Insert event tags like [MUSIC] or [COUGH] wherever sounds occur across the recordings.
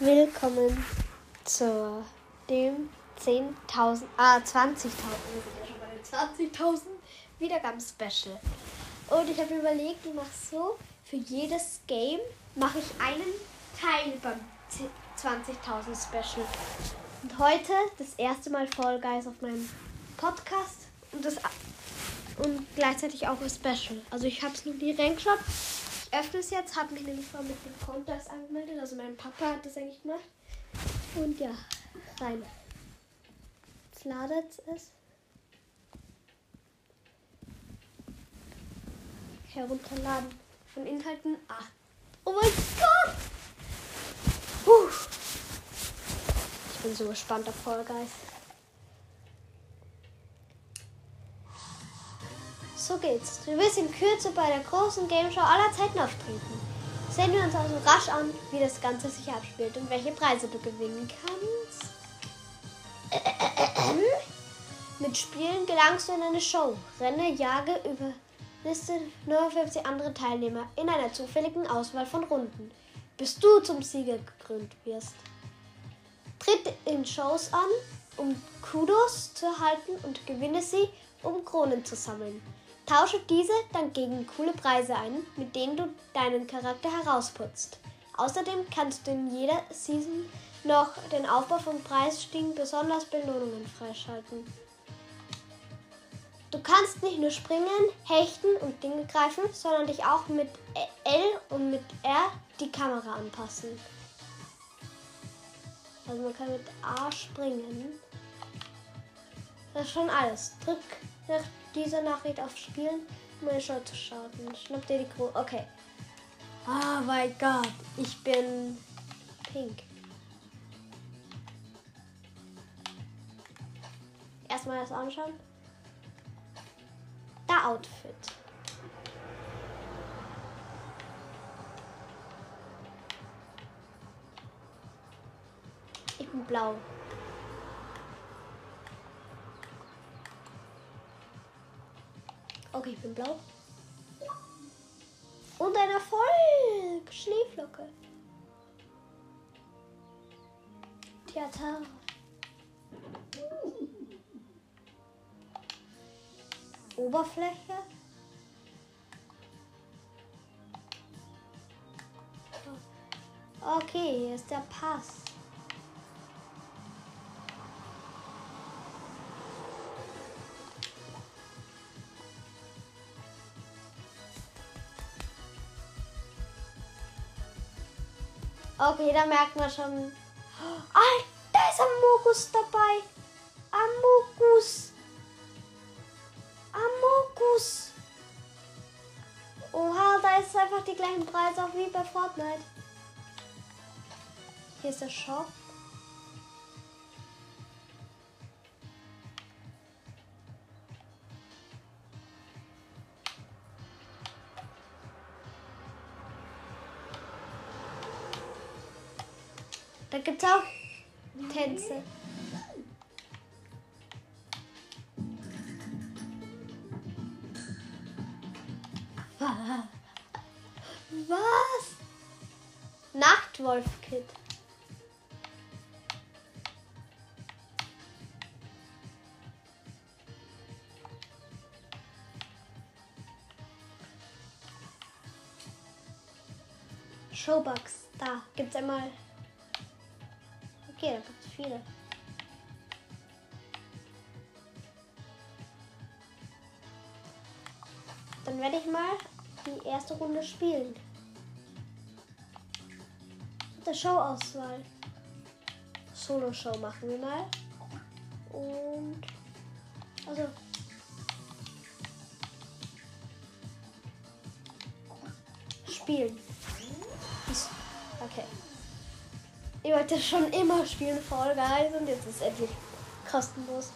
Willkommen zu dem 10.000, ah 20.000, wir sind ja schon bei den 20.000 Wiedergaben-Special. Und ich habe überlegt, ich mache so, für jedes Game mache ich einen Teil beim 20.000 Special. Und heute das erste Mal Fall Guys auf meinem Podcast und, das, und gleichzeitig auch ein Special. Also ich habe es noch nie reingeschaut. Öffne es jetzt, habe mich nämlich vor mit dem Konto angemeldet. Also mein Papa hat das eigentlich gemacht. Und ja, rein. Jetzt ladet es. Herunterladen von Inhalten 8. Oh mein Gott! Puh. Ich bin so gespannt auf Fall. So geht's. Du wirst in Kürze bei der großen Game Show aller Zeiten auftreten. Sehen wir uns also rasch an, wie das Ganze sich abspielt und welche Preise du gewinnen kannst. Mit Spielen gelangst du in eine Show. Renne, jage, überliste 59 andere Teilnehmer in einer zufälligen Auswahl von Runden, bis du zum Sieger gekrönt wirst. Tritt in Shows an, um Kudos zu erhalten und gewinne sie, um Kronen zu sammeln. Tausche diese dann gegen coole Preise ein, mit denen du deinen Charakter herausputzt. Außerdem kannst du in jeder Season noch den Aufbau von Preisstiegen besonders Belohnungen freischalten. Du kannst nicht nur springen, hechten und Dinge greifen, sondern dich auch mit L und mit R die Kamera anpassen. Also man kann mit A springen. Das ist schon alles. Drück nach dieser Nachricht auf Spielen, um eine Show zu starten. Schnapp dir die Krone. Okay. Oh mein Gott, ich bin pink. Erstmal das anschauen. Da Outfit. Ich bin blau. Okay, ich bin blau. Und ein Erfolg! Schneeflocke. Theater. Oberfläche. Okay, hier ist der Pass. Okay, da merkt man schon. Ah, da ist Amogus dabei. Amogus. Amogus. Oha, da ist einfach die gleichen Preise auch wie bei Fortnite. Hier ist der Shop. Auch Tänze. Was? Nachtwolf-Kit. Showbox. Da gibt's einmal Okay, da gibt es viele. Dann werde ich mal die erste Runde spielen. Mit der Showauswahl. Solo-Show machen wir mal. Und. Also. Spielen. Okay. Ich wollte schon immer spielen Fall Guys und jetzt ist es endlich kostenlos.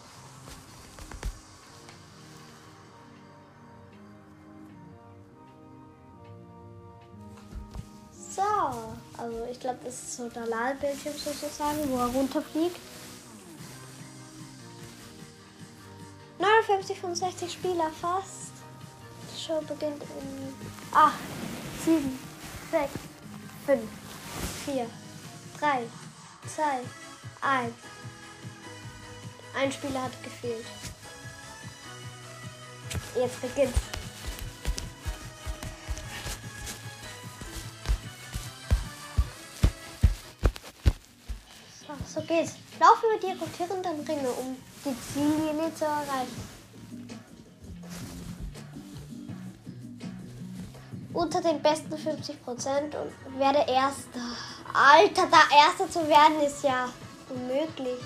So, also ich glaube, das ist so der Ladebildschirm sozusagen, wo er runterfliegt. 59 von 60 Spieler fast. Die Show beginnt in 8, 7, 6, 5, 4, 3, 2, 1. Ein Spieler hat gefehlt. Jetzt beginnt. So, so geht's. Laufen wir die rotierenden Ringe, um die Ziellinie zu erreichen. Unter den besten 50 Prozent und werde Erster. Alter, da Erster zu werden ist ja unmöglich.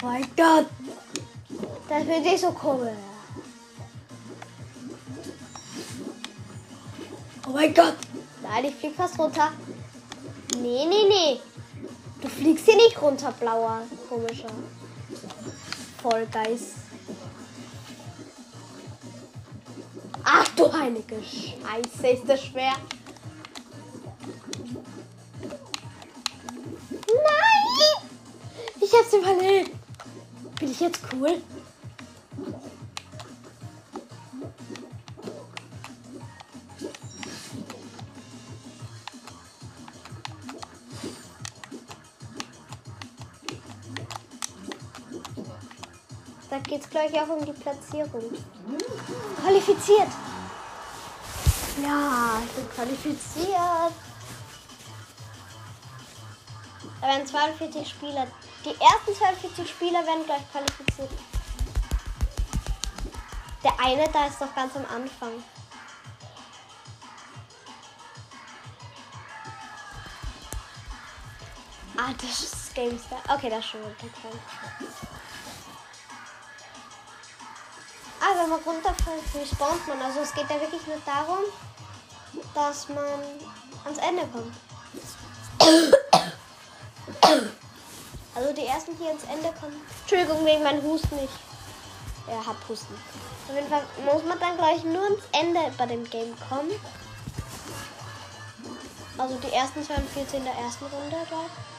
Oh mein Gott. Das finde ich so komisch. Oh mein Gott. Nein, ich flieg fast runter. Nee, nee, nee. Du fliegst hier nicht runter, blauer, komischer. Vollgeist. Ach du heilige Scheiße, ist das schwer. Nein! Ich hab's überlebt. Bin ich jetzt cool? Da geht's gleich auch um die Platzierung. Qualifiziert. Ja, ich bin qualifiziert. Da werden 42 Spieler. Die ersten 42 Spieler werden gleich qualifiziert. Der eine da ist doch ganz am Anfang. Ah, das ist GameStar. Okay, das ist schon runtergefallen. Ah, wenn man runterfällt, wie spawnt man? Also es geht ja wirklich nur darum, dass man ans Ende kommt. Also die ersten, die ans Ende kommen. Entschuldigung wegen meinem Husten nicht. Er hat Husten. Auf jeden Fall muss man dann gleich nur ans Ende bei dem Game kommen. Also die ersten 42 in der ersten Runde gleich.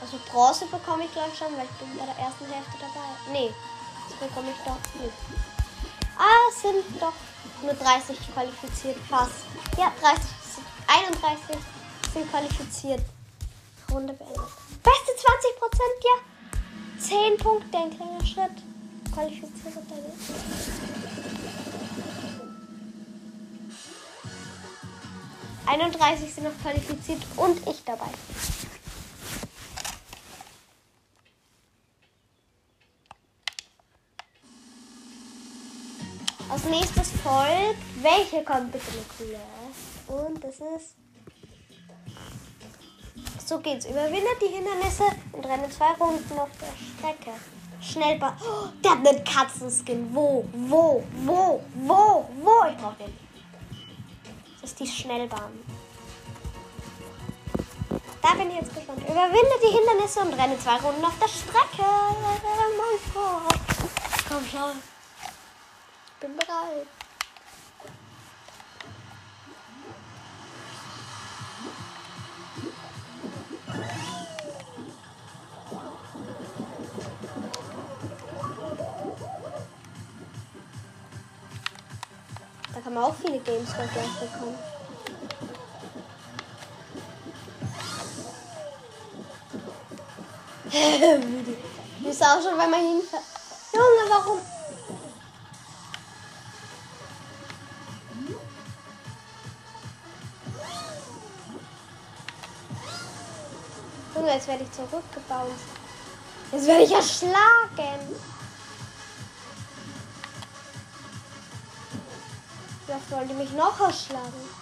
Also Bronze bekomme ich gleich schon, weil ich bin bei der ersten Hälfte dabei. Nee, das bekomme ich doch nicht. Ah, es sind doch nur 30 qualifiziert, fast. Ja, 30, 31 sind qualifiziert. Runde beendet. Beste 20 Prozent, ja. 10 Punkte, ein kleiner Schritt. Qualifiziert deine. Einunddreißig sind noch qualifiziert und ich dabei. Als nächstes folgt, welche kommt bitte eine? Und das ist. So geht's. Überwinde die Hindernisse und renne zwei Runden auf der Strecke. Schnellbahn. Oh, der hat einen Katzenskin. Wo? Wo? Wo? Wo? Wo? Ich brauch den. Das ist die Schnellbahn. Da bin ich jetzt gespannt. Überwinde die Hindernisse und renne zwei Runden auf der Strecke. Mein Gott. Komm schon. Bin bereit. Da kann man [LAUGHS] auch viele Games gleich bekommen. Die ist auch schon, wenn man hinfährt. Junge, warum? Werde ich zurückgebaut. Jetzt werde ich erschlagen. Was wollen die mich noch erschlagen?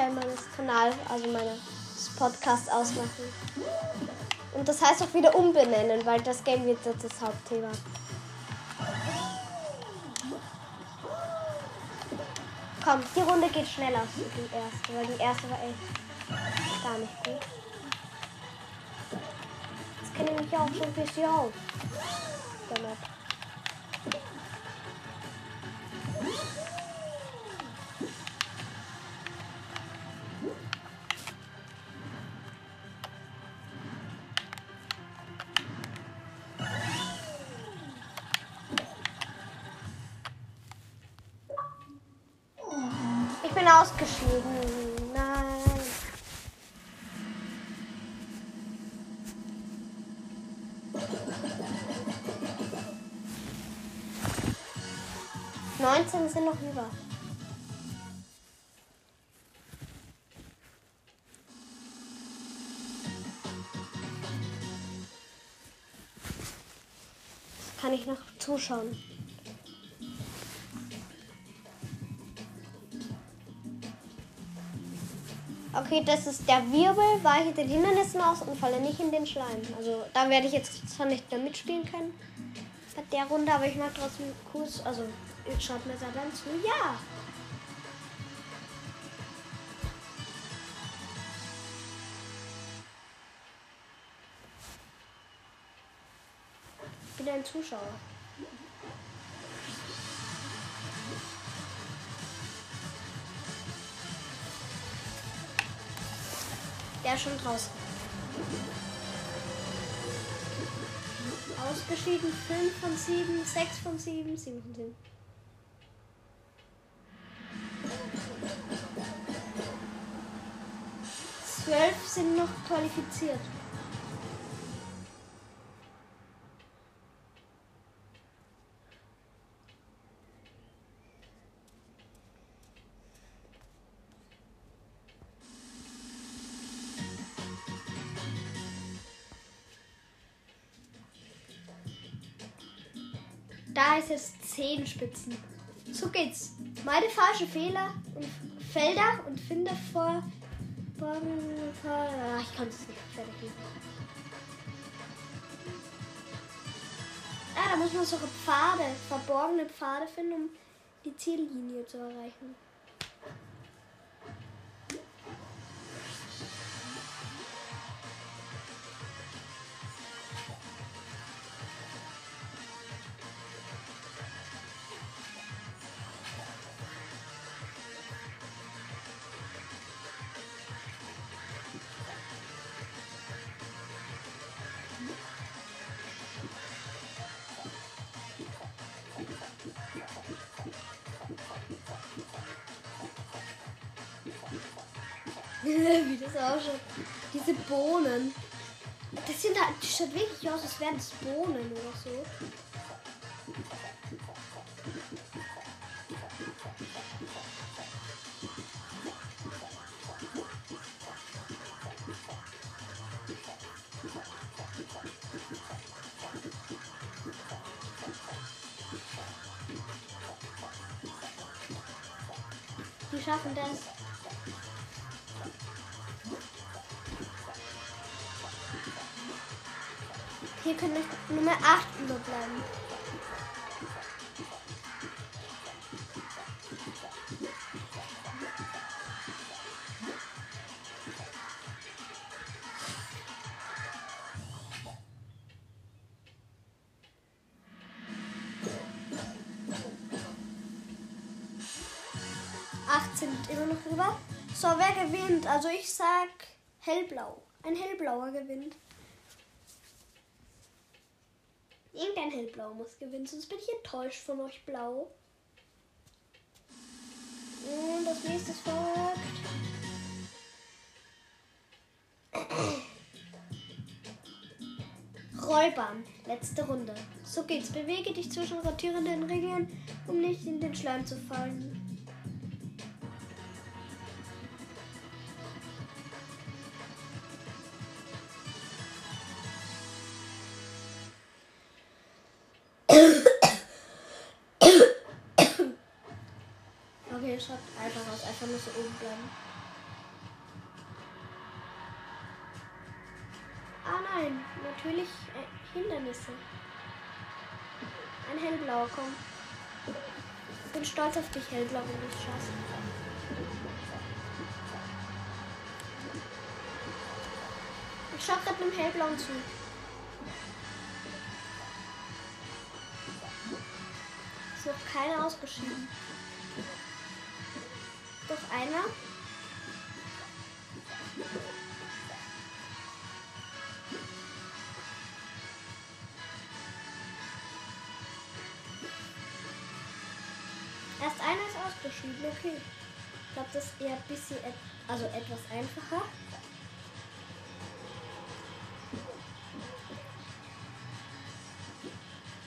Hauptteil meines Kanals, also meiner Podcast ausmachen. Und das heißt auch wieder umbenennen, weil das Game wird jetzt das Hauptthema. Komm, die Runde geht schneller als die erste, weil die erste war echt gar nicht gut. Jetzt kenne ich mich auch schon ein bisschen aus. Ausgeschieden. Nein. Neunzehn sind noch über. Kann ich noch zuschauen? Okay, das ist der Wirbel, weiche den Hindernissen aus und falle nicht in den Schleim. Also da werde ich jetzt zwar nicht mehr mitspielen können bei der Runde, aber ich mache trotzdem Kurs. Also schaut mir da dann zu. Ja. Wieder ein Zuschauer. Schon draußen. Ausgeschieden 5 von 7, 6 von 7, 7 von 7. Zwölf sind noch qualifiziert. Jetzt 10 Spitzen. So geht's. Meine falsche Fehler und Felder und finde vor. ah, ich kann es nicht fertig. Ah, da muss man so Pfade, verborgene Pfade finden, um die Ziellinie zu erreichen. Das ausschaut. Diese Bohnen. Das sind halt, wirklich aus, als wären es Bohnen oder so. Immer noch drüber. So, wer gewinnt? Also ich sag hellblau. Ein hellblauer gewinnt. Irgendein hellblau muss gewinnen, sonst bin ich enttäuscht von euch blau. Und das nächste folgt. [COUGHS] Rollbahn, letzte Runde. So geht's. Bewege dich zwischen rotierenden Regeln, um nicht in den Schleim zu fallen. Okay, schaut einfach aus. Einfach nur so oben bleiben. Nein, natürlich äh, Hindernisse. Ein hellblauer, komm. Ich bin stolz auf dich, hellblau, wenn du es schaffst. Ich schau gerade einem hellblauen zu. Ist noch keiner ausgeschieden. Einer. Erst einer ist ausgeschieden, okay. Ich glaube, das ist eher ein bisschen, also etwas einfacher.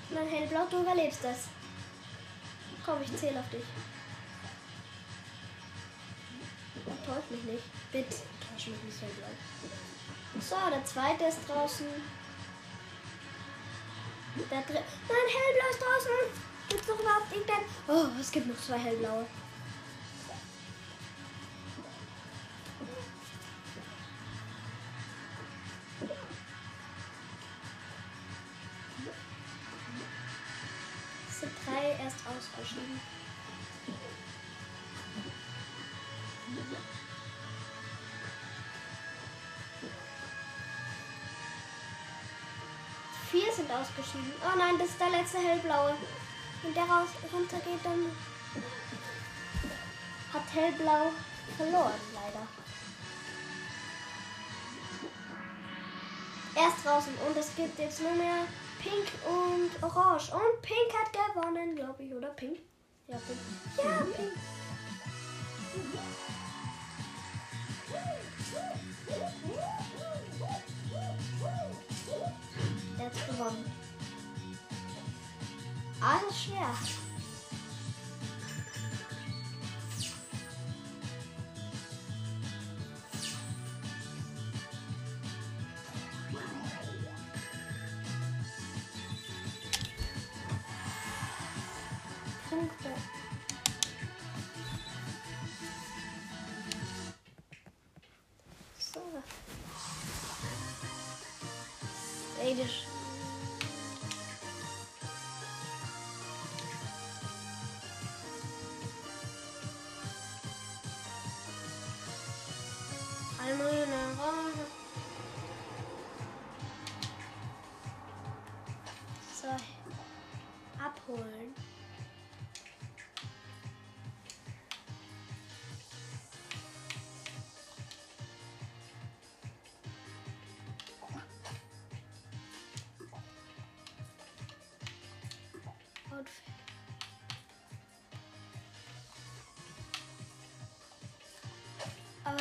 Nein, hellblau, du überlebst das. Komm, ich zähle auf dich. Mich nicht. Bitte, täusch mich nicht, hellblau. So, der zweite ist draußen. Der dritte. Nein, hellblau ist draußen. Gibt's noch überhaupt irgendein. Oh, es gibt noch zwei hellblaue. Ausgeschieden. Oh nein, das ist der letzte hellblaue. Wenn der raus runtergeht, dann hat hellblau verloren, leider. Erst draußen und es gibt jetzt nur mehr Pink und Orange. Und Pink hat gewonnen, glaube ich, oder Pink? Ja, Pink. Ja, Pink. Alles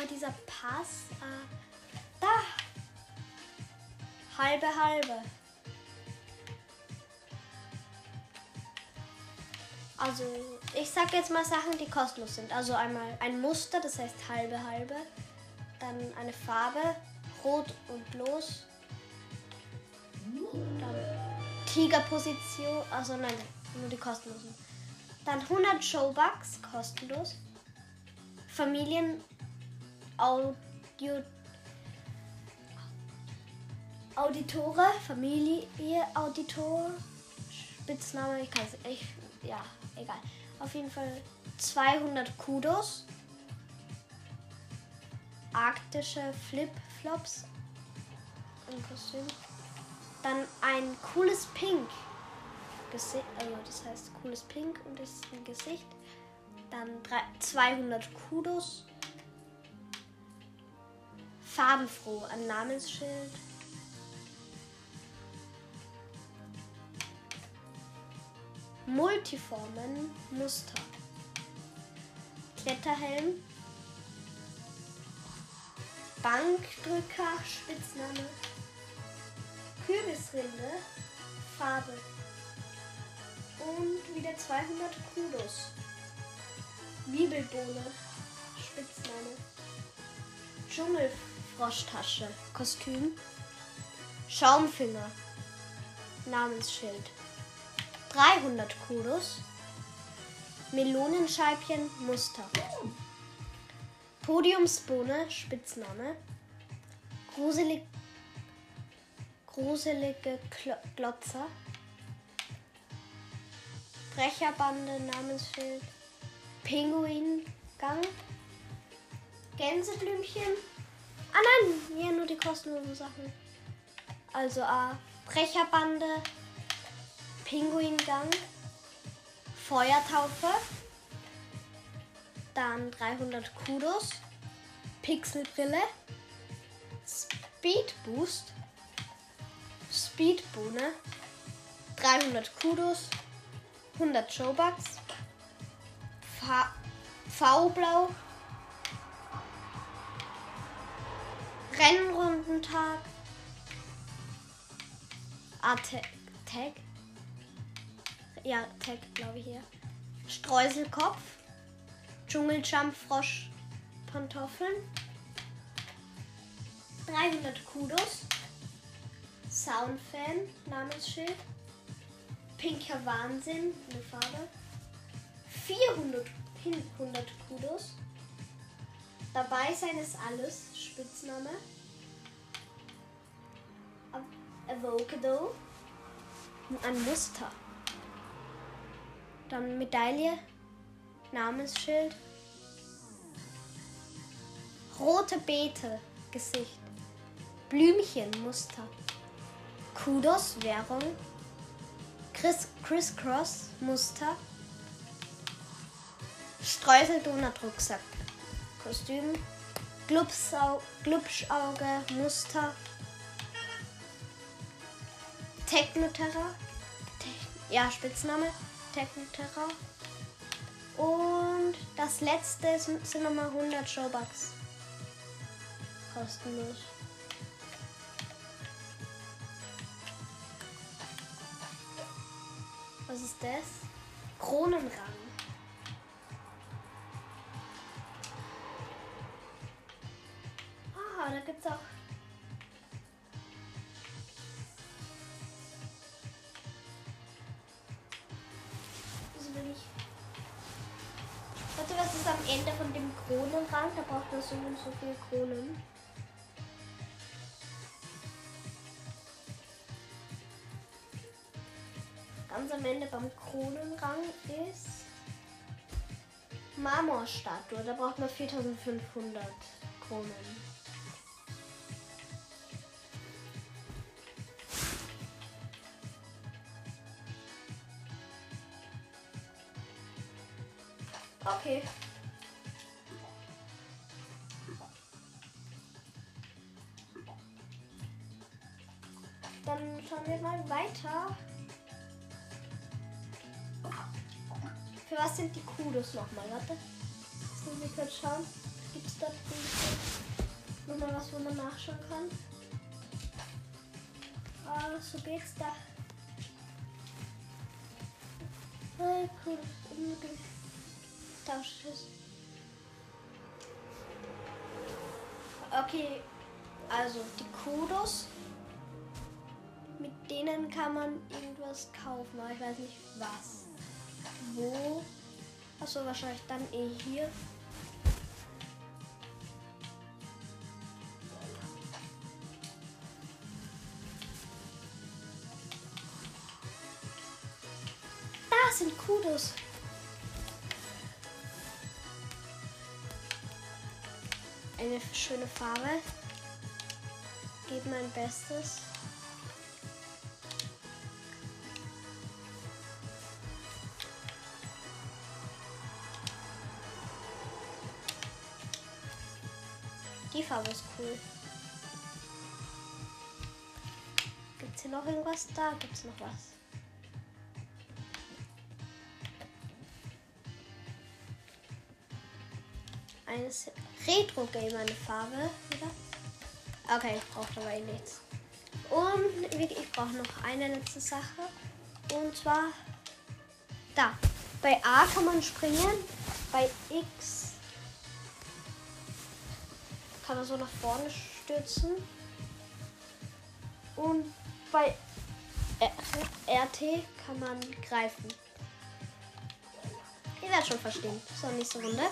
Aber dieser Pass, äh, da. Halbe, halbe. Also, ich sag jetzt mal Sachen, die kostenlos sind. Also einmal ein Muster, das heißt halbe, halbe. Dann eine Farbe, rot und bloß. Dann Tigerposition, also nein, nur die kostenlosen. Dann 100 Showbucks, kostenlos. Familien Audio Auditore, Familie, Auditor, Spitzname, ich kann es, ich, ja, egal. Auf jeden Fall 200 Kudos, arktische Flip-Flops, ein Kostüm. Dann ein cooles Pink, Gesicht, also das heißt cooles Pink und das ist ein Gesicht. Dann drei, 200 Kudos, farbenfroh, ein Namensschild. Multiformen, Muster. Kletterhelm. Bankdrücker, Spitzname. Kürbisrinde, Farbe. Und wieder 200 Kudos. Bibelbohne, Spitzname. Dschungelfroschtasche, Kostüm. Schaumfinger, Namensschild. 300 Kudos. Melonenscheibchen, Muster. Podiumsbohne, Spitzname. Gruselig, Gruselige Glotzer. Brecherbande, Namensschild. Pinguingang. Gänseblümchen. Ah nein, hier nur die kostenlosen Sachen. Also A. Brecherbande. Pinguingang. Feuertaufe. Dann 300 Kudos. Pixelbrille. Speed Boost. Speedbohne. 300 Kudos. 100 Showbucks. V-Blau. Rennrundentag. A-Tag. Ja, Tag, glaube ich hier. Streuselkopf. Dschungeljump-Frosch. Pantoffeln. 300 Kudos. Soundfan, Namensschild. Pinker Wahnsinn, eine Farbe. 400 100 Kudos. Dabei sein ist alles, Spitzname. Avocado. Ein Muster. Dann Medaille, Namensschild. Rote Beete, Gesicht. Blümchen, Muster. Kudos, Währung. Chris, Crisscross, Muster. Streusel, Donut, Rucksack. Kostüm. Glubschauge, Muster. Technoterra. Te ja, Spitzname. Technoterra. Und das letzte sind, sind nochmal 100 Showbucks. Kostenlos. Was ist das? Kronenrang. Ah, da gibt's auch. Das will ich. Warte, was ist am Ende von dem Kronenrang? Da braucht man so und so viele Kronen. Ganz am Ende beim Kronenrang ist Marmorstatue. Da braucht man 4500 Kronen. Okay. Dann schauen wir mal weiter. Für was sind die Kudos nochmal? Warte. Jetzt muss ich kurz schauen. Gibt es da nochmal was, wo man nachschauen kann? Ah, so geht's da. Hey, cool. Unmöglich. Es. Okay, also die Kudos. Mit denen kann man irgendwas kaufen, aber ich weiß nicht was. Wo? Achso, wahrscheinlich dann eh hier. Da sind Kudos. Eine schöne Farbe. Gebe mein Bestes. Die Farbe ist cool. Gibt es hier noch irgendwas? Da gibt es noch was. Eines Retro-Game, eine Farbe, oder? Okay, ich brauche dabei nichts. Und ich brauche noch eine letzte Sache. Und zwar da. Bei A kann man springen, bei X kann er so nach vorne stürzen. Und bei RT kann man greifen. Ihr werdet schon verstehen. So, nächste Runde.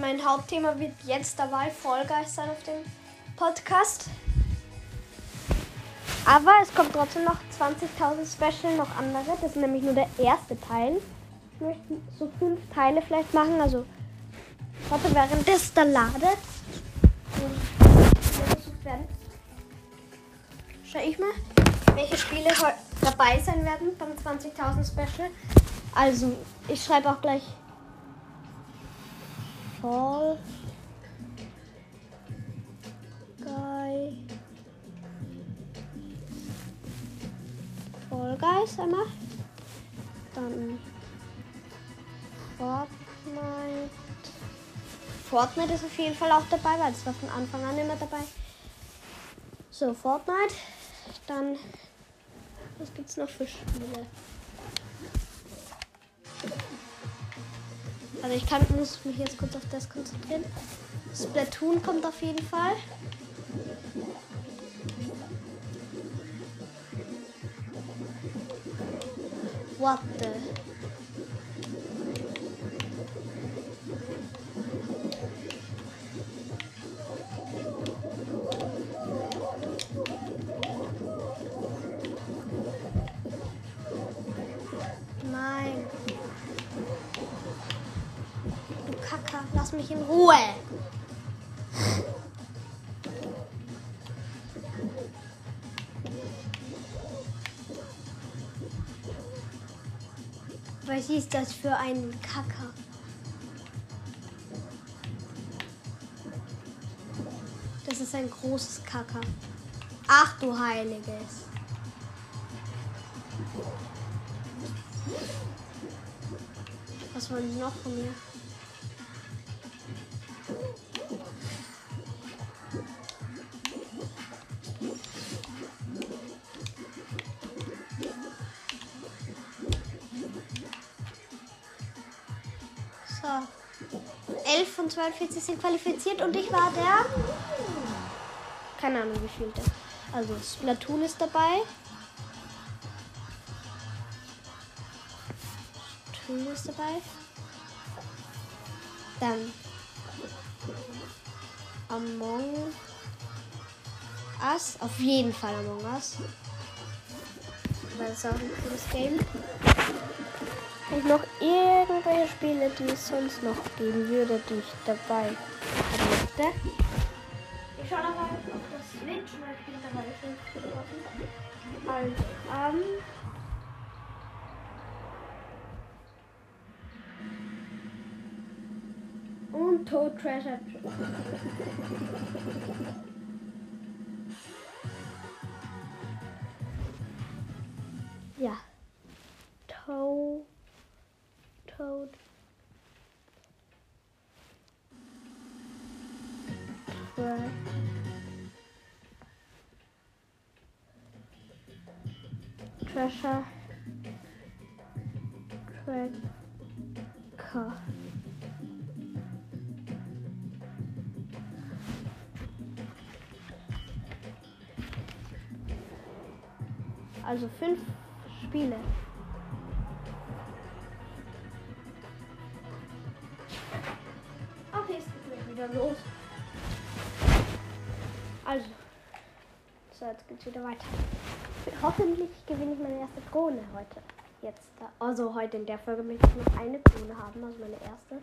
Mein Hauptthema wird jetzt dabei Fall Guys sein auf dem Podcast. Aber es kommt trotzdem noch 20.000 Special, noch andere. Das ist nämlich nur der erste Teil. Ich möchte so fünf Teile vielleicht machen. Also, warte, während das da ladet. Schau ich mal, welche Spiele dabei sein werden beim 20.000 Special. Also, ich schreibe auch gleich Fall Guy. Fall Guys einmal. Dann Fortnite. Fortnite ist auf jeden Fall auch dabei, weil es war von Anfang an immer dabei. So, Fortnite. Dann, was gibt's noch für Spiele? Also ich kann, muss mich jetzt kurz auf das konzentrieren. Splatoon kommt auf jeden Fall. What the? Mich in Ruhe. Was ist das für ein Kacker? Das ist ein großes Kacker. Ach du Heiliges. Was wollen die noch von mir? 42 sind qualifiziert und ich war der. Keine Ahnung, wie viel der. Also, Splatoon ist dabei. Splatoon ist dabei. Dann. Among Us. Auf jeden Fall Among Us. Weil es auch ein cooles Game. Und noch irgendwelche Spiele, die es sonst noch geben würde, die ich dabei möchte. Ich schaue nochmal auf das Switch, weil ich bin dabei schon Also, ähm. Und Toad Treasure. [LAUGHS] Also fünf Spiele. Okay, es geht gleich wieder los. Also. So, jetzt geht's wieder weiter. Hoffentlich gewinne ich meine erste Krone heute. Jetzt. Also heute in der Folge möchte ich noch eine Krone haben, also meine erste.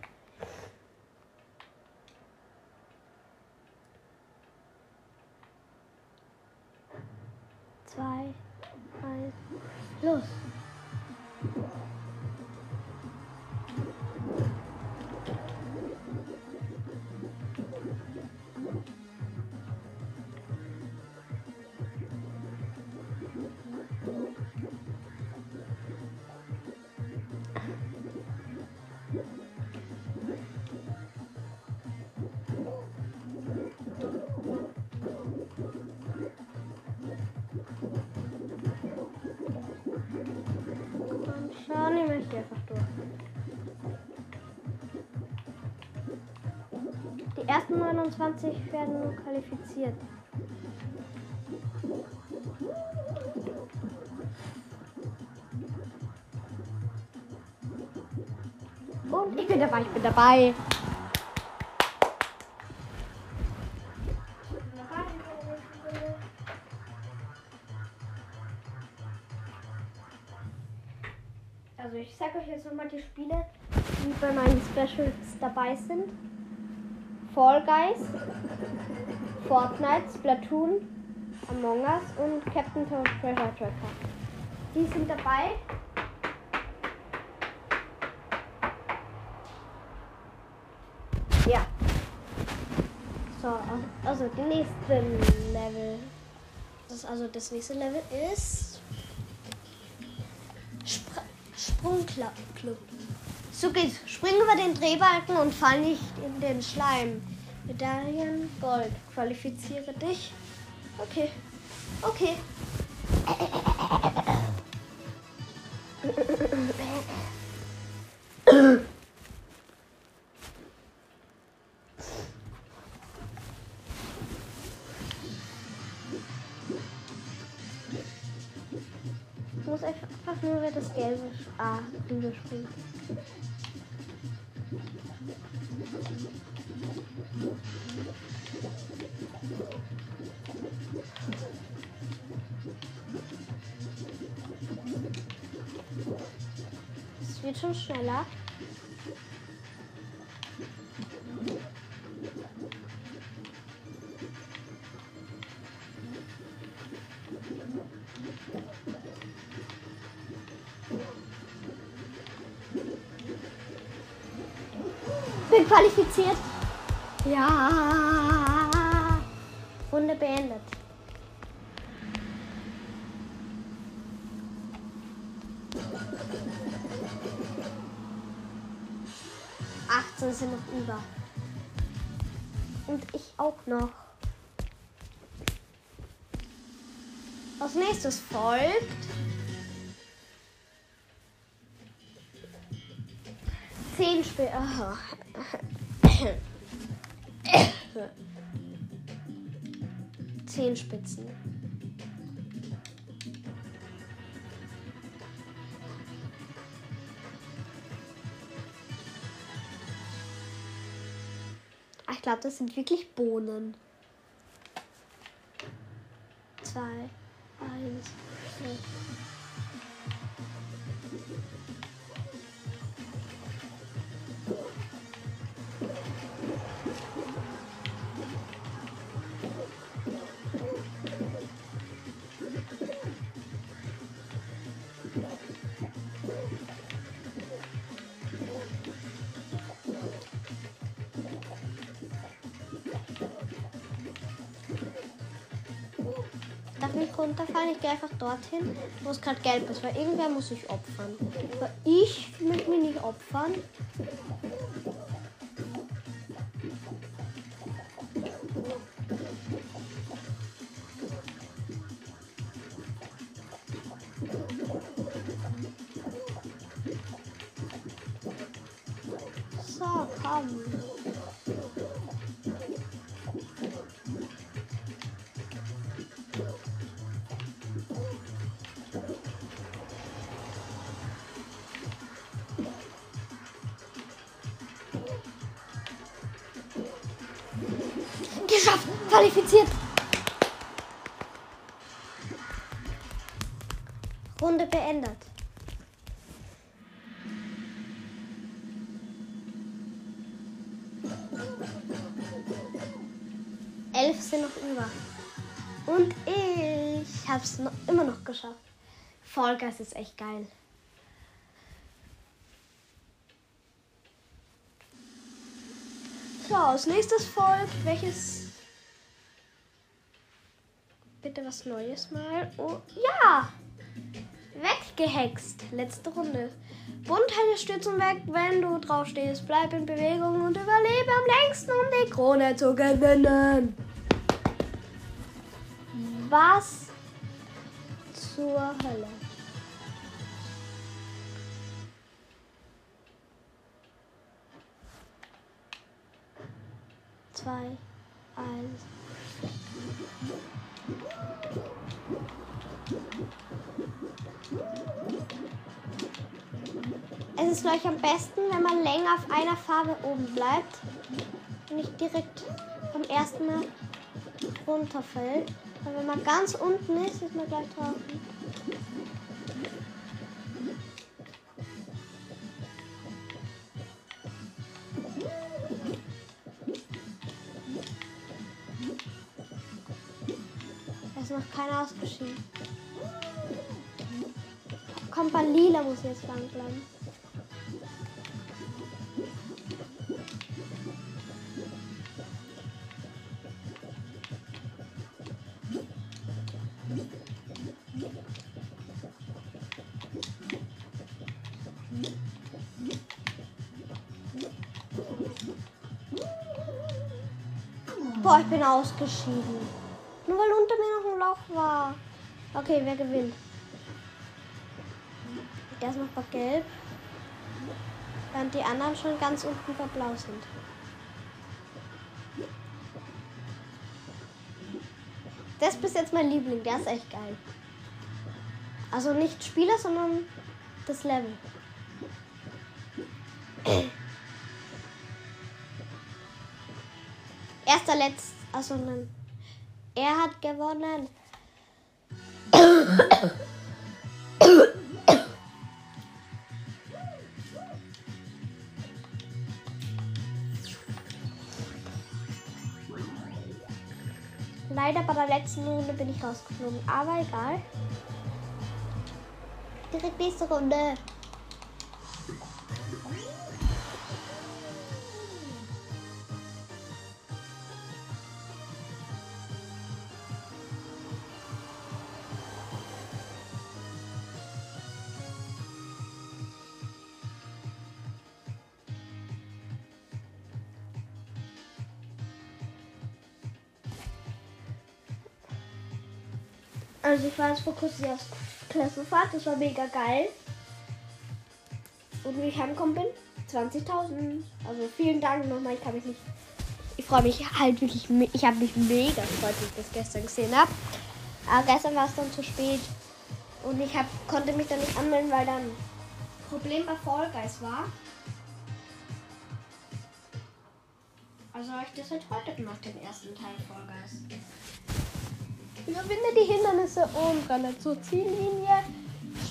Und schon, ich möchte einfach durch. Die ersten 29 werden qualifiziert. Und ich bin dabei. Ich bin dabei. Dabei sind. Fall Guys, Fortnite, Splatoon, Among Us und Captain Toad Treasure Tracker. Die sind dabei. Ja. So, also die nächste Level. Das also das nächste Level ist Spr Sprungclub. So geht's. Spring über den Drehbalken und fall nicht in den Schleim. Medaillen Gold. Qualifiziere dich. Okay. Okay. Ich muss einfach nur über das gelbe A rüberspringen. Es wird schon schneller. Bin qualifiziert. Ja. Runde beendet. Achtzehn sind noch über. Und ich auch noch. Als nächstes folgt zehn Spiel. Aha. [COUGHS] Zehn Spitzen. Ich glaube, das sind wirklich Bohnen. Ich gehe einfach dorthin, wo es gerade gelb ist, weil irgendwer muss sich opfern. Aber ich möchte mich nicht opfern. Runde beendet. Elf sind noch über. Und ich habe es noch, immer noch geschafft. Fall Guys ist echt geil. So, als nächstes folgt welches. Bitte was Neues mal. Oh, ja! Weggehext. Letzte Runde. Buntheile Stützen weg, wenn du drauf stehst. Bleib in Bewegung und überlebe am längsten, um die Krone zu gewinnen. Was zur Hölle? Zwei, eins. Es ist, glaube ich, am besten, wenn man länger auf einer Farbe oben bleibt und nicht direkt beim ersten Mal runterfällt. Weil wenn man ganz unten ist, ist man gleich drauf. Da ist noch keiner ausgeschieden. Kommt bei Lila, muss jetzt lang bleiben. Bin ausgeschieden. Nur weil unter mir noch ein Loch war. Okay, wer gewinnt? Der ist noch bei Gelb. Während die anderen schon ganz unten bei Blau sind. Das ist bis jetzt mein Liebling. Der ist echt geil. Also nicht Spieler, sondern das Level. Erster, letzt. Also nein. Er hat gewonnen. Leider bei der letzten Runde bin ich rausgeflogen, aber egal. Direkt nächste Runde. Also ich war jetzt vor kurzem auf Klassenfahrt, das war mega geil. Und wie ich heimgekommen bin, 20.000. Also vielen Dank nochmal, ich kann mich nicht. Ich freue mich halt wirklich, ich habe mich mega gefreut, dass ich das gestern gesehen habe. Aber gestern war es dann zu spät. Und ich hab, konnte mich dann nicht anmelden, weil dann Problem bei Fall Guys war. Also habe ich das halt heute gemacht, den ersten Teil Fall Guys. Überwinde die Hindernisse und renne zur Ziellinie.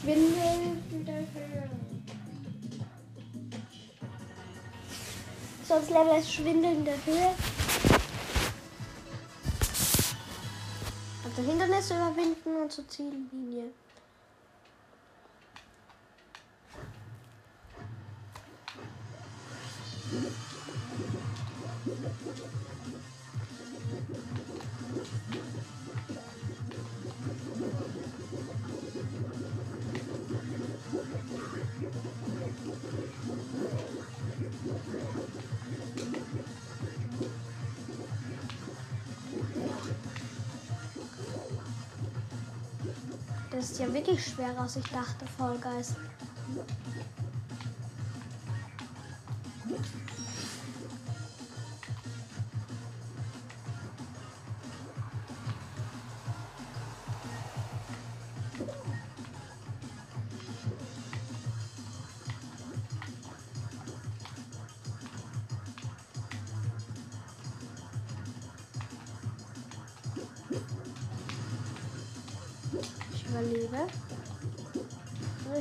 Schwindelnde Höhe. Sonst Level ist schwindelnde Höhe. Also Hindernisse überwinden und zur Ziellinie. Das ist ja wirklich schwerer, als ich dachte, Vollgeist.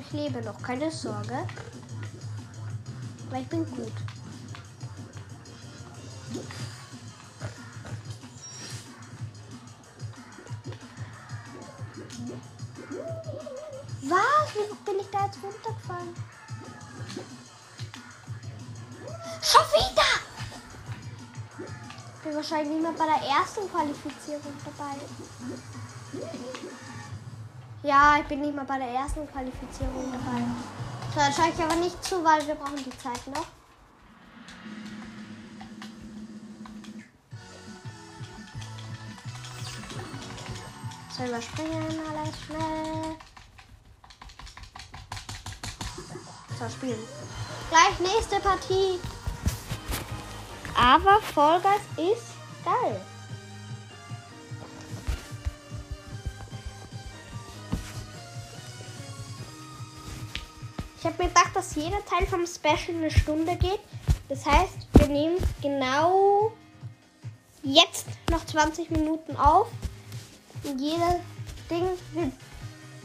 Ich lebe noch, keine Sorge. Weil ich bin gut. Was? Wie bin ich da jetzt runtergefallen? Schon wieder! Ich bin wahrscheinlich nicht mehr bei der ersten Qualifizierung dabei. Ja, ich bin nicht mal bei der ersten Qualifizierung dabei. So, dann schaue ich aber nicht zu, weil wir brauchen die Zeit noch. So, überspringen alles schnell. So, spielen. Gleich nächste Partie. Aber Vollgas ist geil. Jeder Teil vom Special eine Stunde geht. Das heißt, wir nehmen genau jetzt noch 20 Minuten auf. Und jeder Ding wird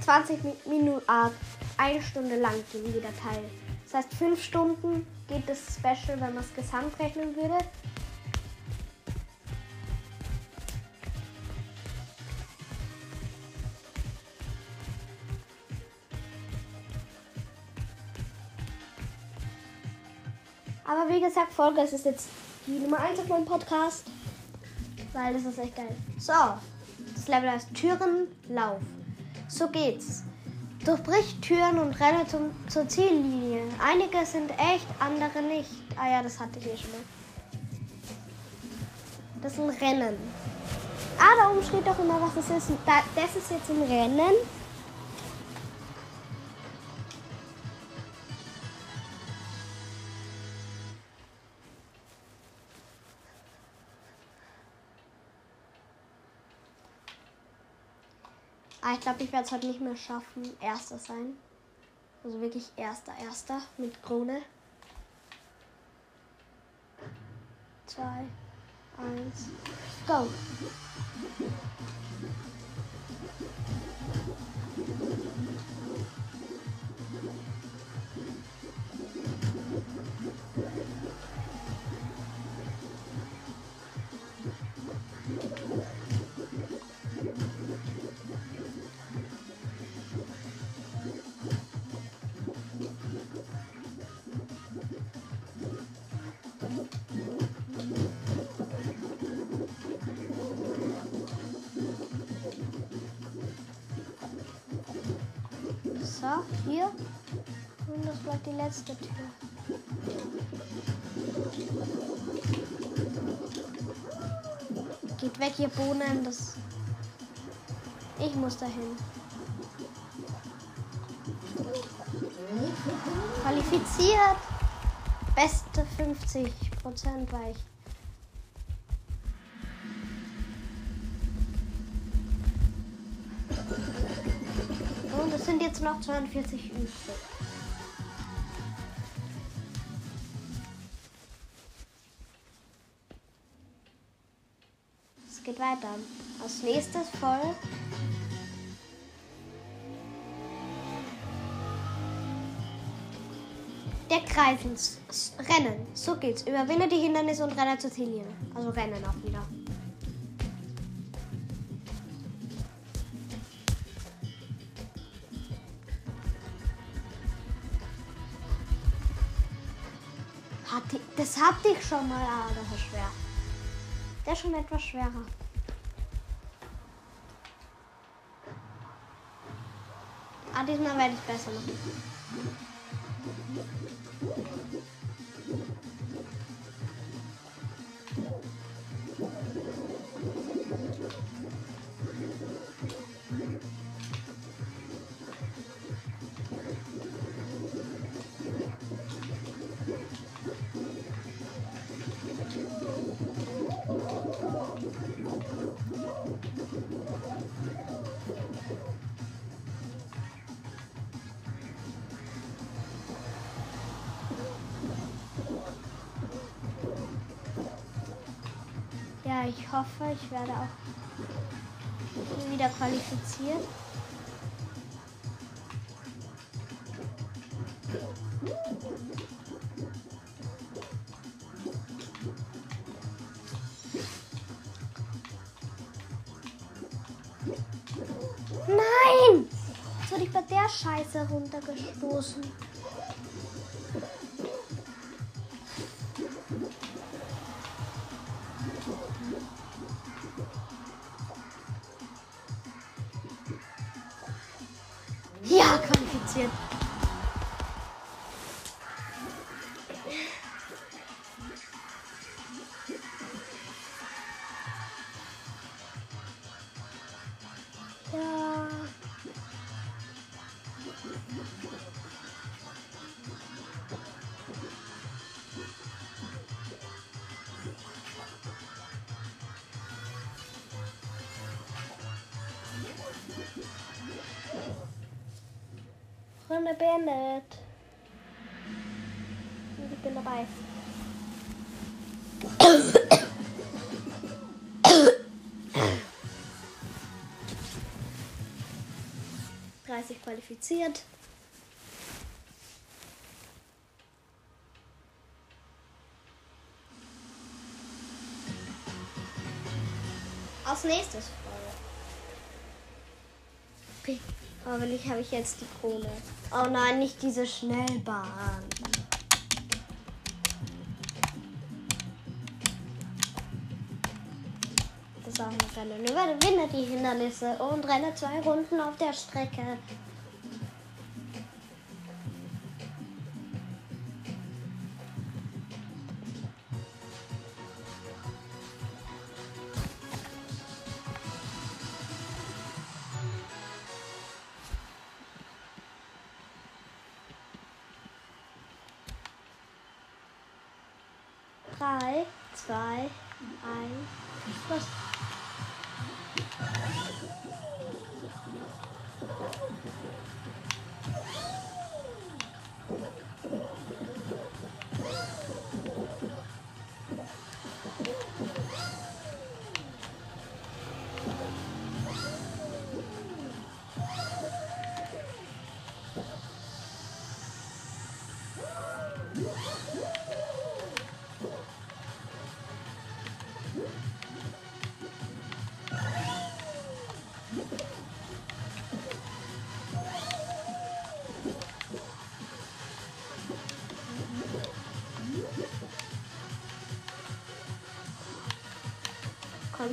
20 Minuten, ah, eine Stunde lang gehen, jeder Teil. Das heißt, 5 Stunden geht das Special, wenn man es gesamt rechnen würde. Gesagt, Folge es ist jetzt die Nummer 1 auf meinem Podcast. Weil das ist echt geil. So, das Level heißt Türenlauf. So geht's. Durchbrich Türen und renne zum, zur Ziellinie. Einige sind echt, andere nicht. Ah ja, das hatte ich eh schon mal. Das ist ein Rennen. Ah, da oben steht doch immer, was das ist. das ist jetzt ein Rennen. Ich glaube, ich werde es heute nicht mehr schaffen, Erster sein. Also wirklich Erster, Erster mit Krone. Zwei, eins, go! Die letzte Tür. Geht weg, ihr Bohnen. Das. Ich muss dahin. Qualifiziert. Beste 50 Prozent war ich. sind jetzt noch 42 übrig. Weiter. Als nächstes folgt der Kreis Rennen. So geht's. Überwinde die Hindernisse und renne zur Ziellinie. Also rennen auch wieder. Das hatte ich schon mal, aber das ist schwer. Der ist schon etwas schwerer. Ah, diesmal werde hoffe, ich werde auch wieder qualifiziert. Nein! Jetzt wurde ich bei der Scheiße runtergestoßen. Qualifiziert. Beendet. Und ich bin dabei. Dreißig qualifiziert. Als nächstes Oh, Hoffentlich habe ich jetzt die Krone. Oh nein, nicht diese Schnellbahn. Das ist auch eine ein Rennen. Überwinde die Hindernisse und renne zwei Runden auf der Strecke.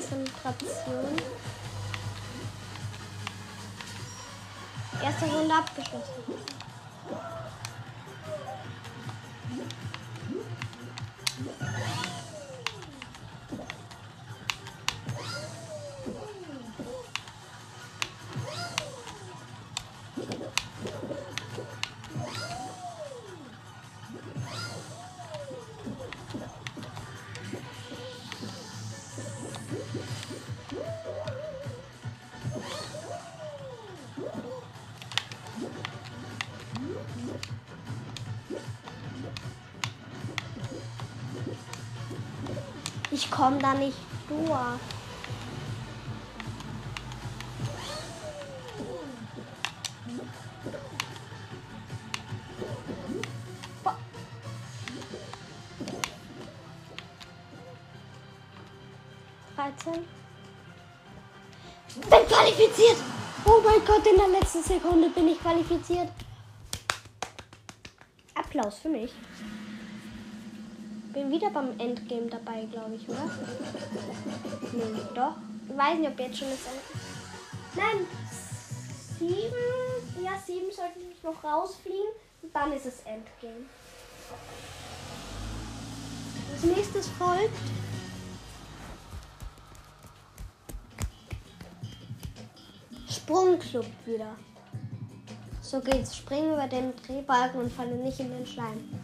Konzentration. Erste Runde abgeschlossen. Komme da nicht durch. Dreizehn. Bin qualifiziert! Oh mein Gott, in der letzten Sekunde bin ich qualifiziert. Applaus für mich. Wieder beim Endgame dabei, glaube ich, oder? [LAUGHS] Nee, doch. Ich weiß nicht, ob jetzt schon das Ende. Nein, sieben. Ja, sieben sollte ich noch rausfliegen. Und dann ist es Endgame. Als nächstes folgt. Sprungclub wieder. So geht's. Springen über den Drehbalken und falle nicht in den Schleim.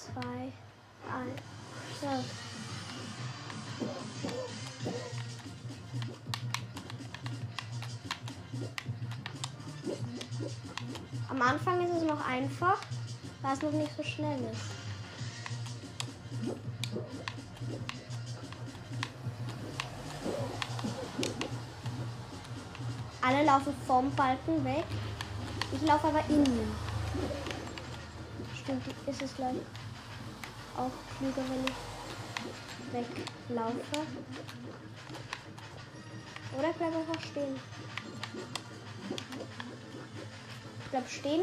Zwei, eins. So. Am Anfang ist es noch einfach, weil es noch nicht so schnell ist. Alle laufen vom Balken weg. Ich laufe aber innen. Stimmt, ist es gleich auch klüger, wenn ich weglaufe. Oder ich bleibe einfach stehen. Ich bleib stehen.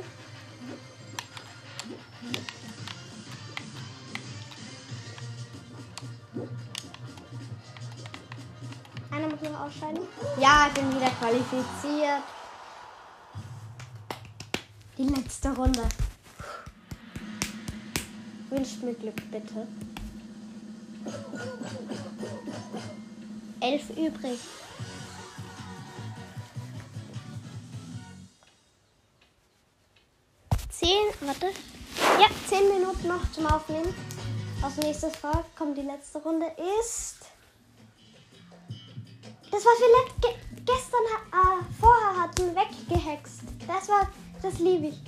Einer muss noch ausscheiden. Ja, ich bin wieder qualifiziert. Die letzte Runde. Wünscht mir Glück, bitte. Elf übrig. Zehn, warte. Ja, zehn Minuten noch zum Aufnehmen. Als nächstes folgt kommt die letzte Runde ist. Das, was wir ge gestern äh, vorher hatten, weggehext. Das war, das liebe ich.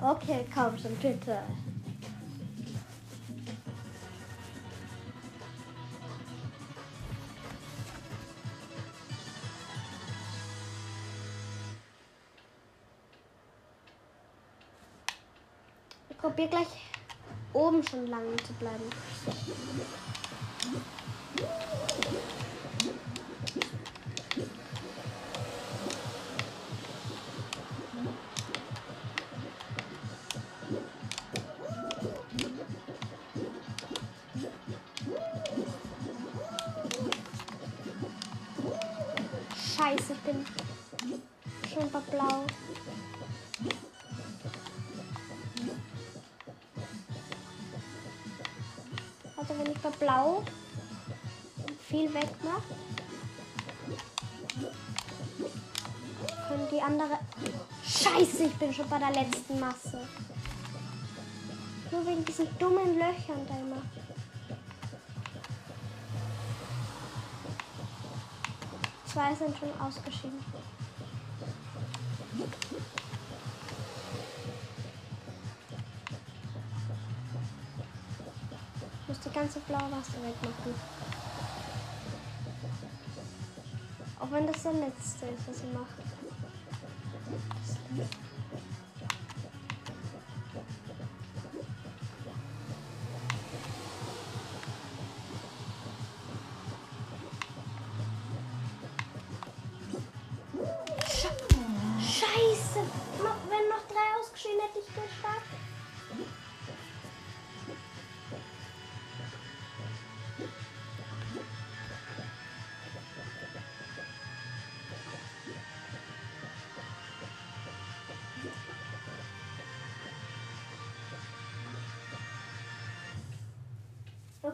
Okay, komm schon, bitte. probiere gleich oben schon lange zu bleiben. Scheiße, ich bin schon verblau. Bei Blau viel wegmache, können die andere... Scheiße, ich bin schon bei der letzten Masse. Nur wegen diesen dummen Löchern da immer. Zwei sind schon ausgeschieden. Ganze blaue Wasser wegmachen. Auch wenn das der letzte ist, was ich mache.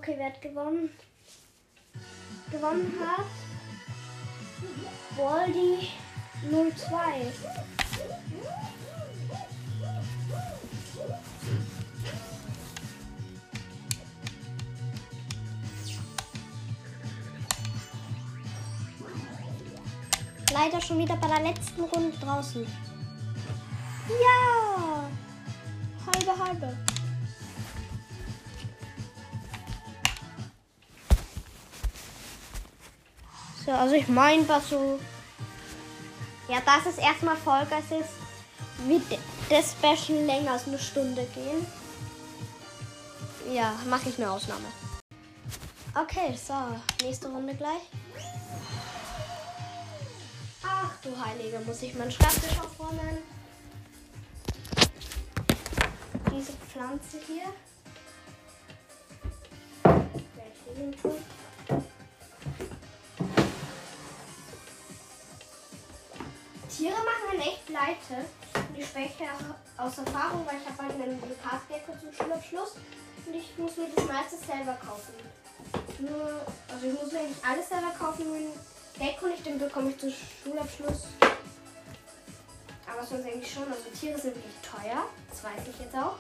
Okay, wer hat gewonnen? Gewonnen hat Waldi 02. Leider schon wieder bei der letzten Runde draußen. Ja! Halbe, halbe. So, also ich meine, was so. Ja, das ist erstmal Vollgas ist, wird das Special länger als eine Stunde gehen. Ja, mache ich eine Ausnahme. Okay, so, nächste Runde gleich. Ach du Heilige, muss ich meinen Schreibtisch aufräumen. Diese Pflanze hier. Werde Tiere machen einen echt leite. Und ich spreche aus Erfahrung, weil ich habe bald einen Lokatgecko zum Schulabschluss und ich muss mir das meiste selber kaufen. Nur, also ich muss mir nicht alles selber kaufen, nur einen Gecko nicht, den bekomme ich zum Schulabschluss. Aber sonst eigentlich schon. Also Tiere sind wirklich teuer, das weiß ich jetzt auch.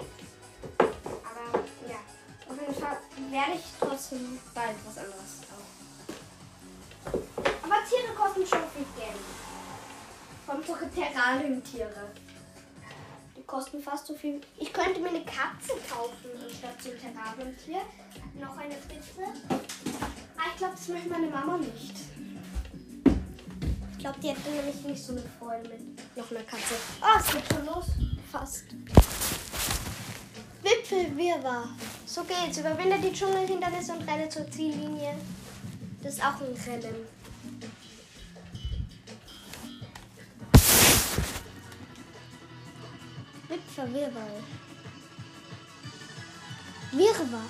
Aber ja, auf jeden Fall werde ich trotzdem bald was anderes auch. Aber Tiere kosten schon viel Geld. Kommt so Terrarium-Tiere. Die kosten fast so viel. Ich könnte mir eine Katze kaufen anstatt zum Terrarium-Tier. Noch eine Bitte. Ah, ich glaube, das möchte meine Mama nicht. Ich glaube, die hätte nämlich nicht so eine Freude mit noch einer Katze. Oh, es geht schon los. Fast. Wipfelwirrwarr. So geht's. Überwinde die Dschungelhindernisse und renne zur Ziellinie. Das ist auch ein Rennen. Wipfelwirrwarr. Wirrwarr.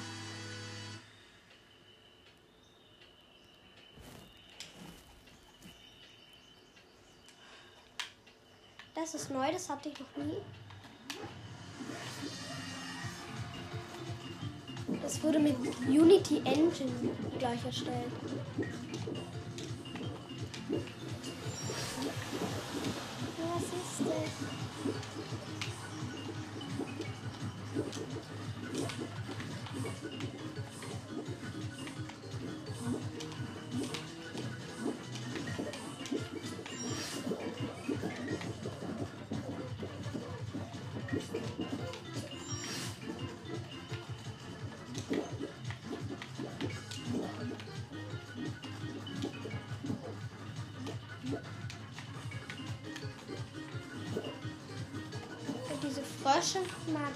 Das ist neu, das hatte ich noch nie. Das wurde mit Unity Engine gleich erstellt. Was ist das?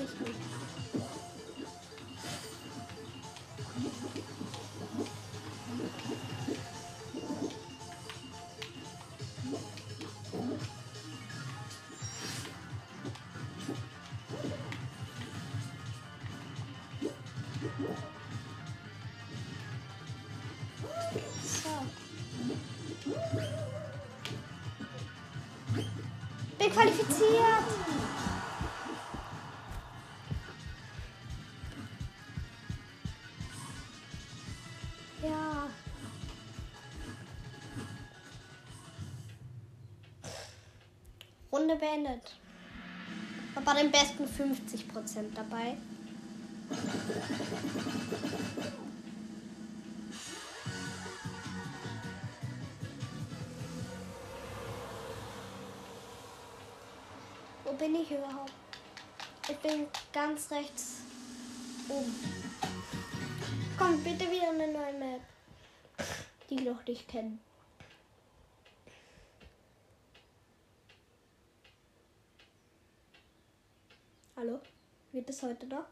Ich nicht. So. qualifiziert. Runde beendet. War bei den besten 50% dabei. Wo bin ich überhaupt? Ich bin ganz rechts oben. Komm, bitte wieder eine neue Map. Die noch nicht kennen. Hallo? Heute noch?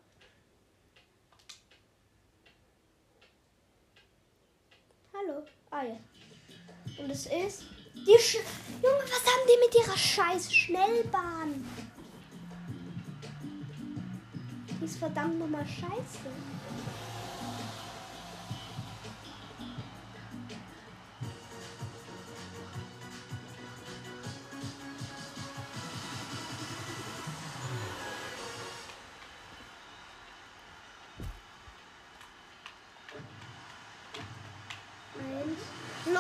Hallo? Ah ja. Und es ist die Sch Junge, was haben die mit ihrer scheiß Schnellbahn? Die ist verdammt nochmal scheiße.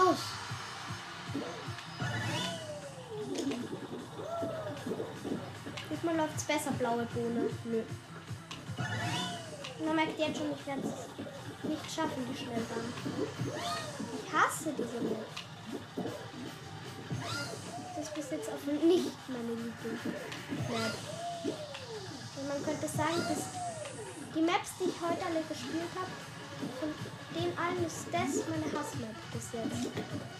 Los! Diesmal läuft es besser, blaue Bohne. Nö. Man merkt jetzt schon, ich werde es nicht schaffen, die Schnellbahn. Ich hasse diese Map. Das ist bis jetzt auch nicht meine Lieblingsmap. Man könnte sagen, dass die Maps, die ich heute alle gespielt habe, den allen ist das meine Hassmap bis jetzt.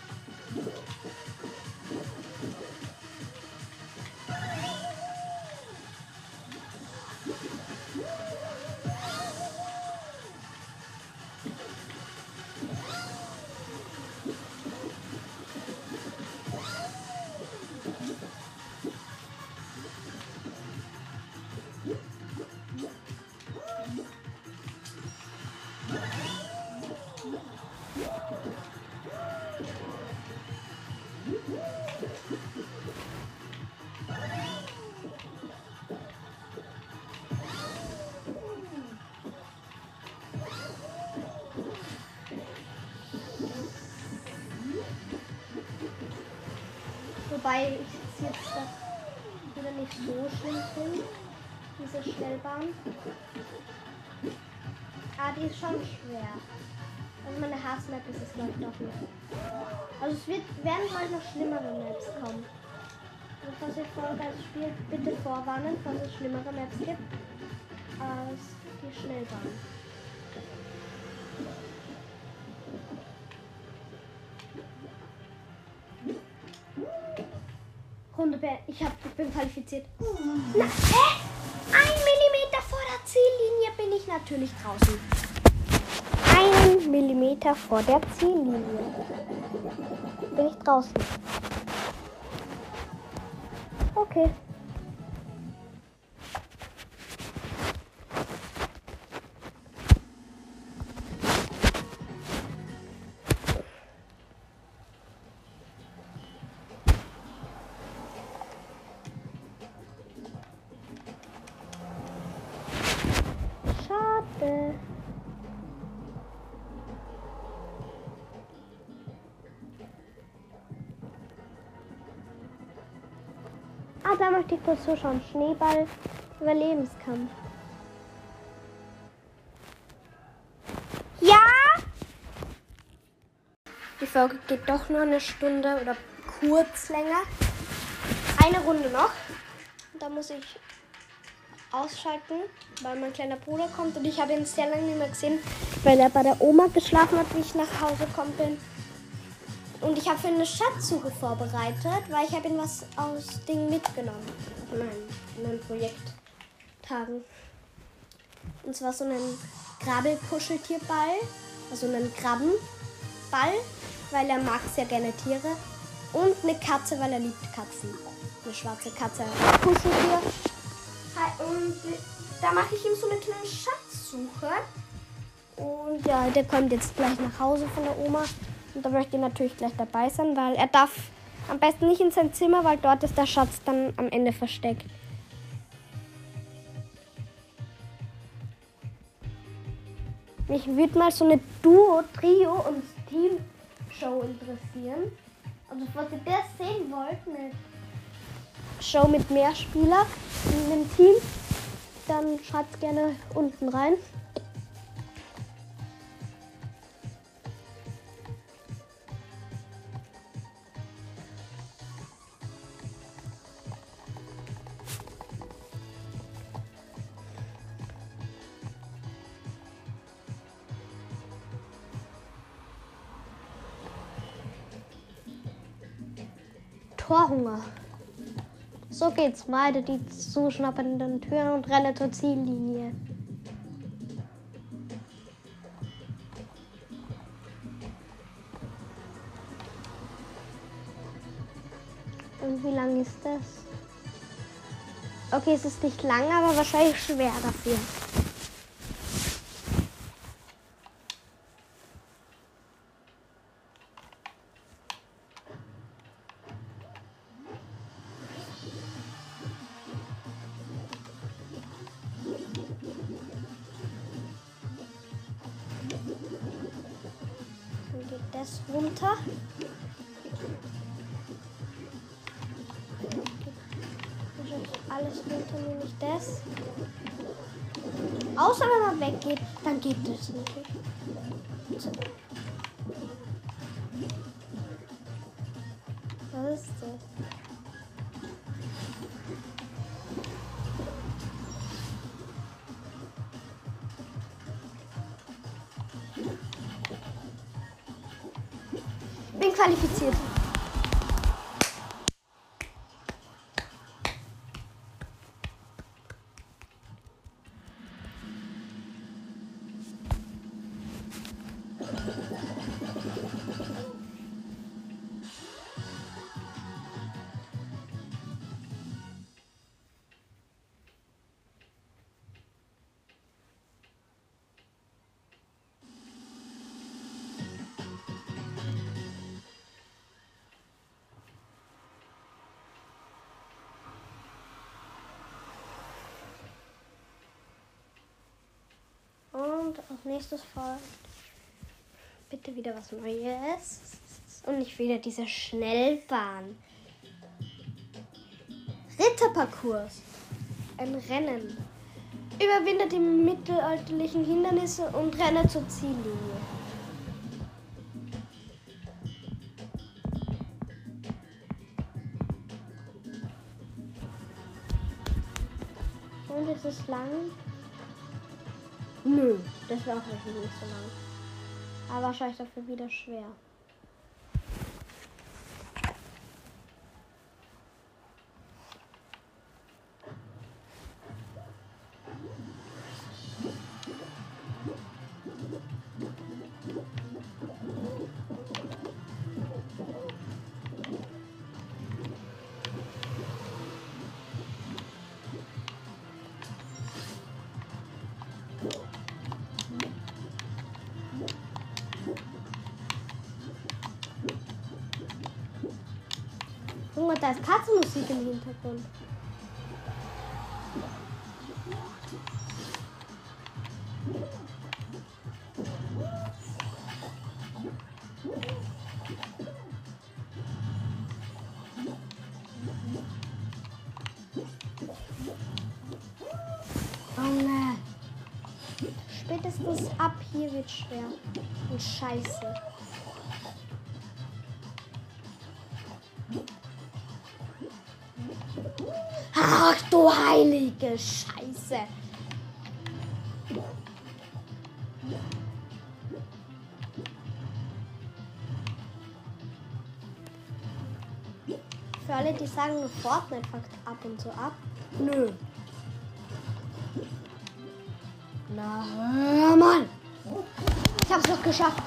Spielt, bitte vorwarnen, falls es schlimmere Maps gibt als die Schnellbahn. Runde beendet. Ich, ich bin qualifiziert. Na, hä? Ein Millimeter vor der Ziellinie bin ich natürlich draußen. Einen Millimeter vor der Ziellinie bin ich draußen. Okay. Kurz zuschauen. Schneeball Überlebenskampf. Ja! Die Folge geht doch nur eine Stunde oder kurz länger. Eine Runde noch. Da muss ich ausschalten, weil mein kleiner Bruder kommt und ich habe ihn sehr lange nicht mehr gesehen, weil er bei der Oma geschlafen hat, wie ich nach Hause gekommen bin. Und ich habe für eine Schatzsuche vorbereitet, weil ich habe ihn was aus Ding mitgenommen. Meinen, von meinen Projekttagen. Und zwar so einen Krabbelkuscheltierball, also einen Krabbenball, weil er mag sehr gerne Tiere. Und eine Katze, weil er liebt Katzen. Eine schwarze Katze. Kuscheltier. Und da mache ich ihm so eine kleine Schatzsuche. Und ja, der kommt jetzt gleich nach Hause von der Oma. Und da möchte ich natürlich gleich dabei sein, weil er darf Am besten nicht in sein Zimmer, weil dort ist der Schatz dann am Ende versteckt. Mich würde mal so eine Duo, Trio und Team-Show interessieren. Also, falls ihr das sehen wollt, eine Show mit mehr Spieler in einem Team, dann schreibt gerne unten rein. Torhunger. So geht's. Meide die zuschnappenden Türen und renne zur Ziellinie. Und wie lang ist das? Okay, es ist nicht lang, aber wahrscheinlich schwer dafür. Und als nächstes folgt bitte wieder was Neues. Und nicht wieder diese Schnellbahn. Ritterparcours. Ein Rennen. Überwinde die mittelalterlichen Hindernisse und renne zur Ziellinie. Und es ist lang. Nö, das war auch nicht so lang. Aber wahrscheinlich dafür wieder schwer. Da ist Katzenmusik im Hintergrund. Junge. Spätestens ab hier wird schwer. Und scheiße. Du heilige Scheiße. Für alle, die sagen, Fortnite fuckt ab und zu ab. Nö. Na, hör mal. Ich hab's noch geschafft.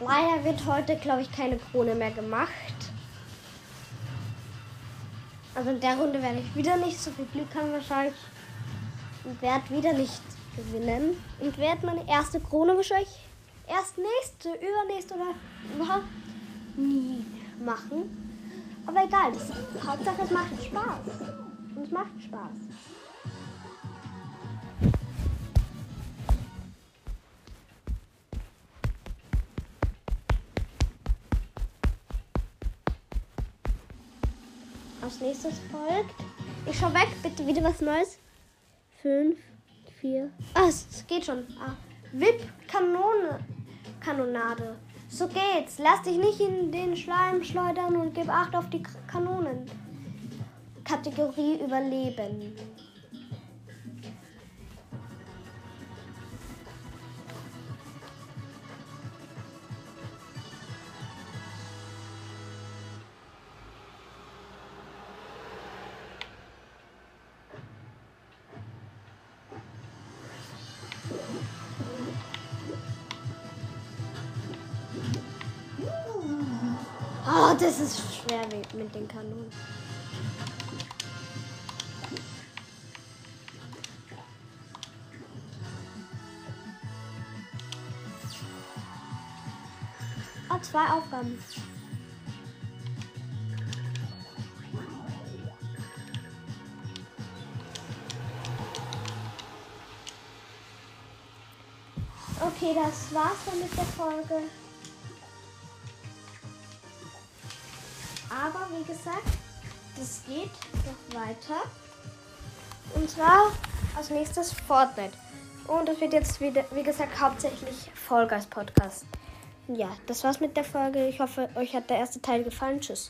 Leider wird heute, glaube ich, keine Krone mehr gemacht. Also in der Runde werde ich wieder nicht so viel Glück haben wahrscheinlich. Und werde wieder nicht gewinnen. Und werde meine erste Krone wahrscheinlich erst nächste, übernächste oder überhaupt nie machen. Aber egal, das, Hauptsache es macht Spaß. Und es macht Spaß. Nächstes folgt. Ich schau weg, bitte wieder was Neues. Fünf, vier. Ah, es geht schon. Ah. VIP-Kanone. Kanonade. So geht's. Lass dich nicht in den Schleim schleudern und gib Acht auf die Kanonen. Kategorie Überleben. Mit den Kanonen. Oh, zwei Aufgaben. Okay, das war's dann mit der Folge. Aber wie gesagt, das geht noch weiter. Und zwar als nächstes Fortnite. Und das wird jetzt wieder, wie gesagt, hauptsächlich Vollgas Podcast. Ja, das war's mit der Folge. Ich hoffe, euch hat der erste Teil gefallen. Tschüss.